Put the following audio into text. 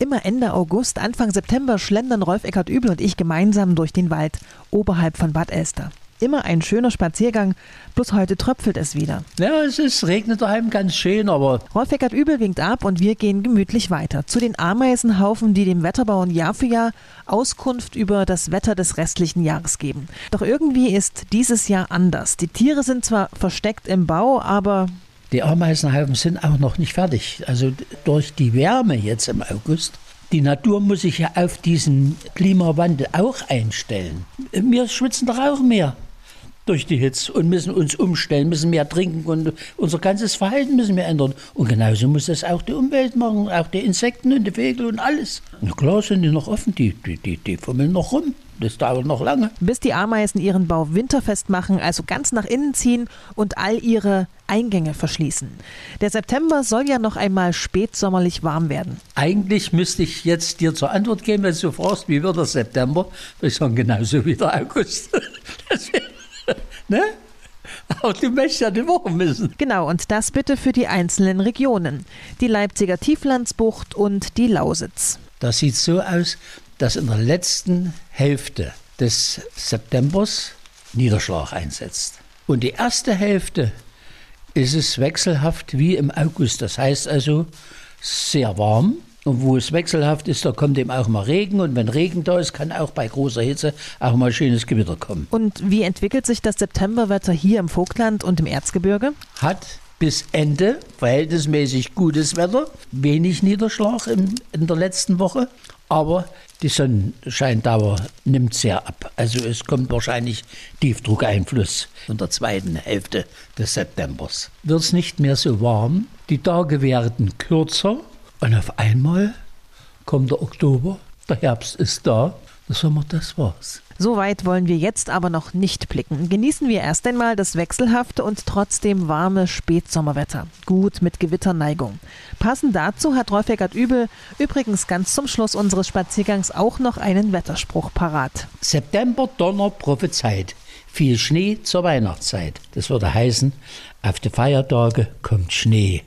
Immer Ende August, Anfang September schlendern Rolf Eckert Übel und ich gemeinsam durch den Wald oberhalb von Bad Elster. Immer ein schöner Spaziergang, bloß heute tröpfelt es wieder. Ja, es ist, regnet daheim ganz schön, aber Rolf Eckert Übel winkt ab und wir gehen gemütlich weiter. Zu den Ameisenhaufen, die dem Wetterbauern Jahr für Jahr Auskunft über das Wetter des restlichen Jahres geben. Doch irgendwie ist dieses Jahr anders. Die Tiere sind zwar versteckt im Bau, aber die Ameisenhaufen sind auch noch nicht fertig. Also durch die Wärme jetzt im August die Natur muss sich ja auf diesen Klimawandel auch einstellen. Wir schwitzen doch auch mehr durch die Hitze und müssen uns umstellen, müssen mehr trinken und unser ganzes Verhalten müssen wir ändern. Und genauso muss das auch die Umwelt machen, auch die Insekten und die Vögel und alles. Na klar sind die noch offen, die, die, die, die fummeln noch rum. Das dauert noch lange. Bis die Ameisen ihren Bau winterfest machen, also ganz nach innen ziehen und all ihre Eingänge verschließen. Der September soll ja noch einmal spätsommerlich warm werden. Eigentlich müsste ich jetzt dir zur Antwort geben, wenn du fragst, wie wird der September? Wir sagen genauso wie der August. ne? Auch du möchtest ja die Woche müssen. Genau, und das bitte für die einzelnen Regionen. Die Leipziger Tieflandsbucht und die Lausitz. Das sieht so aus, dass in der letzten Hälfte des Septembers Niederschlag einsetzt. Und die erste Hälfte ist es wechselhaft wie im August. Das heißt also sehr warm. Und wo es wechselhaft ist, da kommt eben auch mal Regen. Und wenn Regen da ist, kann auch bei großer Hitze auch mal schönes Gewitter kommen. Und wie entwickelt sich das Septemberwetter hier im Vogtland und im Erzgebirge? Hat bis Ende verhältnismäßig gutes Wetter, wenig Niederschlag in, in der letzten Woche, aber die Sonnenscheindauer nimmt sehr ab. Also es kommt wahrscheinlich Tiefdruckeinfluss in der zweiten Hälfte des Septembers. Wird es nicht mehr so warm, die Tage werden kürzer und auf einmal kommt der Oktober, der Herbst ist da, Sommer, das war's. So weit wollen wir jetzt aber noch nicht blicken. Genießen wir erst einmal das wechselhafte und trotzdem warme Spätsommerwetter. Gut mit Gewitterneigung. Passend dazu hat Rolf Eckert Übel übrigens ganz zum Schluss unseres Spaziergangs auch noch einen Wetterspruch parat. September Donner prophezeit. Viel Schnee zur Weihnachtszeit. Das würde heißen, auf die Feiertage kommt Schnee.